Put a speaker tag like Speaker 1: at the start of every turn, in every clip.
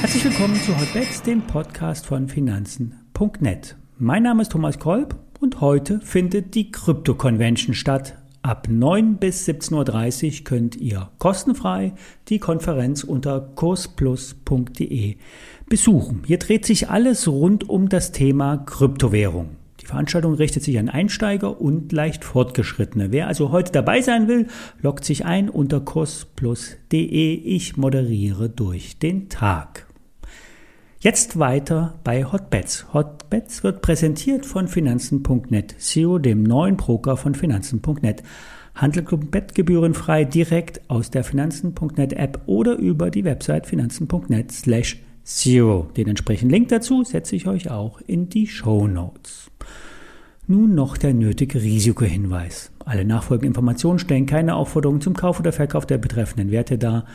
Speaker 1: Herzlich willkommen zu Hotbets, dem Podcast von Finanzen.net. Mein Name ist Thomas Kolb und heute findet die Krypto Convention statt. Ab 9 bis 17.30 Uhr könnt ihr kostenfrei die Konferenz unter kursplus.de besuchen. Hier dreht sich alles rund um das Thema Kryptowährung. Die Veranstaltung richtet sich an Einsteiger und leicht Fortgeschrittene. Wer also heute dabei sein will, loggt sich ein unter kursplus.de. Ich moderiere durch den Tag. Jetzt weiter bei Hotbets. Hotbets wird präsentiert von Finanzen.net, SEO, dem neuen Broker von Finanzen.net. Handel bettgebührenfrei direkt aus der Finanzen.net App oder über die Website finanzen.net slash Zero. Den entsprechenden Link dazu setze ich euch auch in die Show Notes. Nun noch der nötige Risikohinweis. Alle nachfolgenden Informationen stellen keine Aufforderung zum Kauf oder Verkauf der betreffenden Werte dar.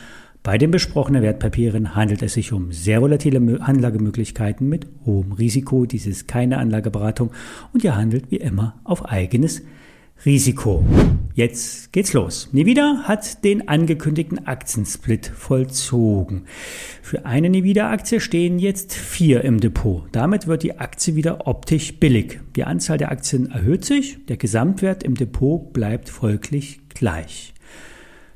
Speaker 1: Bei den besprochenen Wertpapieren handelt es sich um sehr volatile Anlagemöglichkeiten mit hohem Risiko. Dies ist keine Anlageberatung und ihr handelt wie immer auf eigenes Risiko. Jetzt geht's los. Nvidia hat den angekündigten Aktiensplit vollzogen. Für eine Nvidia-Aktie stehen jetzt vier im Depot. Damit wird die Aktie wieder optisch billig. Die Anzahl der Aktien erhöht sich, der Gesamtwert im Depot bleibt folglich gleich.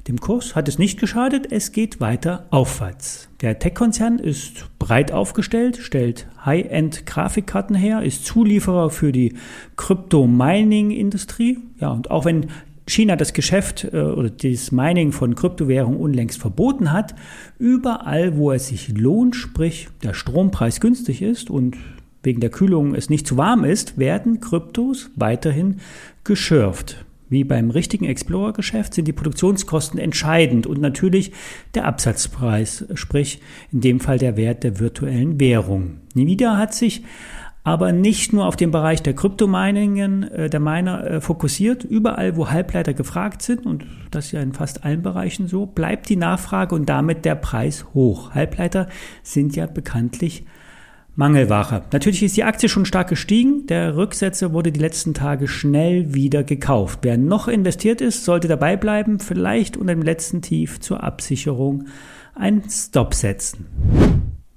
Speaker 1: Dem Kurs hat es nicht geschadet, es geht weiter aufwärts. Der Tech-Konzern ist breit aufgestellt, stellt High-End-Grafikkarten her, ist Zulieferer für die Crypto-Mining-Industrie. Ja, und auch wenn China das Geschäft äh, oder das Mining von Kryptowährungen unlängst verboten hat, überall, wo es sich lohnt, sprich der Strompreis günstig ist und wegen der Kühlung es nicht zu warm ist, werden Kryptos weiterhin geschürft. Wie beim richtigen Explorer-Geschäft sind die Produktionskosten entscheidend und natürlich der Absatzpreis, sprich in dem Fall der Wert der virtuellen Währung. Nvidia hat sich aber nicht nur auf den Bereich der Kryptominingen, äh, der Miner äh, fokussiert. Überall, wo Halbleiter gefragt sind, und das ist ja in fast allen Bereichen so, bleibt die Nachfrage und damit der Preis hoch. Halbleiter sind ja bekanntlich Mangelware. Natürlich ist die Aktie schon stark gestiegen. Der Rücksetzer wurde die letzten Tage schnell wieder gekauft. Wer noch investiert ist, sollte dabei bleiben, vielleicht unter dem letzten Tief zur Absicherung einen Stop setzen.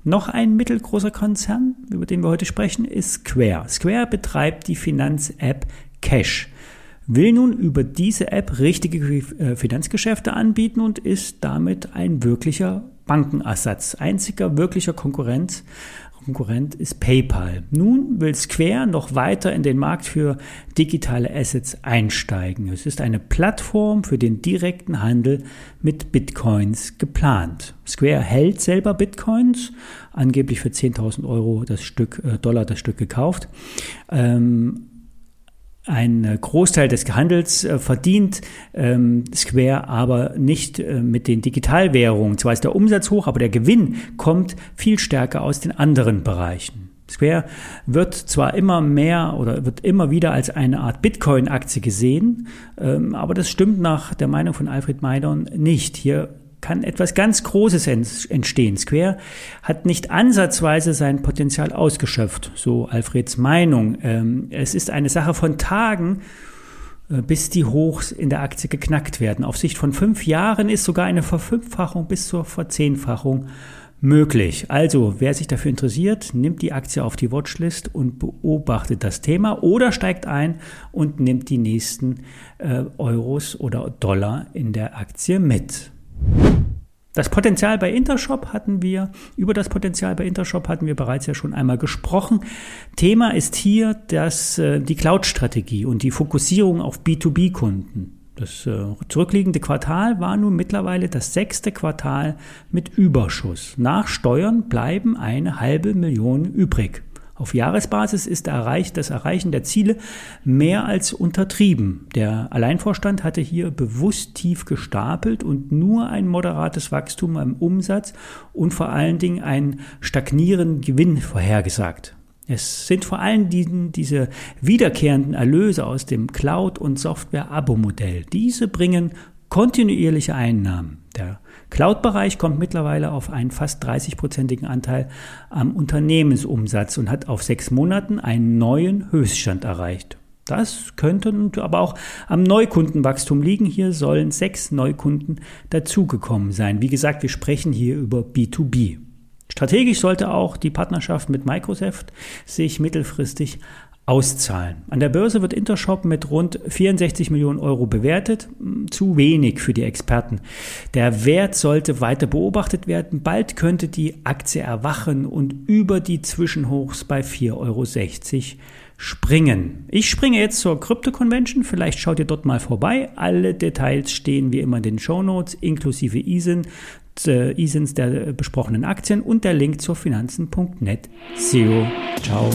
Speaker 1: Noch ein mittelgroßer Konzern, über den wir heute sprechen, ist Square. Square betreibt die Finanz-App Cash, will nun über diese App richtige äh, Finanzgeschäfte anbieten und ist damit ein wirklicher Bankenersatz, einziger wirklicher Konkurrenz Konkurrent ist PayPal. Nun will Square noch weiter in den Markt für digitale Assets einsteigen. Es ist eine Plattform für den direkten Handel mit Bitcoins geplant. Square hält selber Bitcoins, angeblich für 10.000 Euro das Stück, äh, Dollar das Stück gekauft. Ähm, ein Großteil des Handels äh, verdient ähm, Square aber nicht äh, mit den Digitalwährungen. Zwar ist der Umsatz hoch, aber der Gewinn kommt viel stärker aus den anderen Bereichen. Square wird zwar immer mehr oder wird immer wieder als eine Art Bitcoin-Aktie gesehen, ähm, aber das stimmt nach der Meinung von Alfred Maidon nicht. Hier kann etwas ganz Großes entstehen. Square hat nicht ansatzweise sein Potenzial ausgeschöpft, so Alfreds Meinung. Ähm, es ist eine Sache von Tagen, äh, bis die Hochs in der Aktie geknackt werden. Auf Sicht von fünf Jahren ist sogar eine Verfünffachung bis zur Verzehnfachung möglich. Also, wer sich dafür interessiert, nimmt die Aktie auf die Watchlist und beobachtet das Thema oder steigt ein und nimmt die nächsten äh, Euros oder Dollar in der Aktie mit. Das Potenzial bei Intershop hatten wir, über das Potenzial bei Intershop hatten wir bereits ja schon einmal gesprochen. Thema ist hier das, äh, die Cloud-Strategie und die Fokussierung auf B2B-Kunden. Das äh, zurückliegende Quartal war nun mittlerweile das sechste Quartal mit Überschuss. Nach Steuern bleiben eine halbe Million übrig. Auf Jahresbasis ist erreicht, das Erreichen der Ziele mehr als untertrieben. Der Alleinvorstand hatte hier bewusst tief gestapelt und nur ein moderates Wachstum am Umsatz und vor allen Dingen einen stagnierenden Gewinn vorhergesagt. Es sind vor allem die, diese wiederkehrenden Erlöse aus dem Cloud- und Software-Abo-Modell. Diese bringen kontinuierliche Einnahmen. Der Cloud-Bereich kommt mittlerweile auf einen fast 30-prozentigen Anteil am Unternehmensumsatz und hat auf sechs Monaten einen neuen Höchststand erreicht. Das könnte aber auch am Neukundenwachstum liegen. Hier sollen sechs Neukunden dazugekommen sein. Wie gesagt, wir sprechen hier über B2B. Strategisch sollte auch die Partnerschaft mit Microsoft sich mittelfristig auszahlen. An der Börse wird Intershop mit rund 64 Millionen Euro bewertet. Hm, zu wenig für die Experten. Der Wert sollte weiter beobachtet werden. Bald könnte die Aktie erwachen und über die Zwischenhochs bei 4,60 Euro springen. Ich springe jetzt zur Crypto Convention. Vielleicht schaut ihr dort mal vorbei. Alle Details stehen wie immer in den Show Notes, inklusive ISIN, äh, der besprochenen Aktien und der Link zur Finanzen.net SEO. Ciao.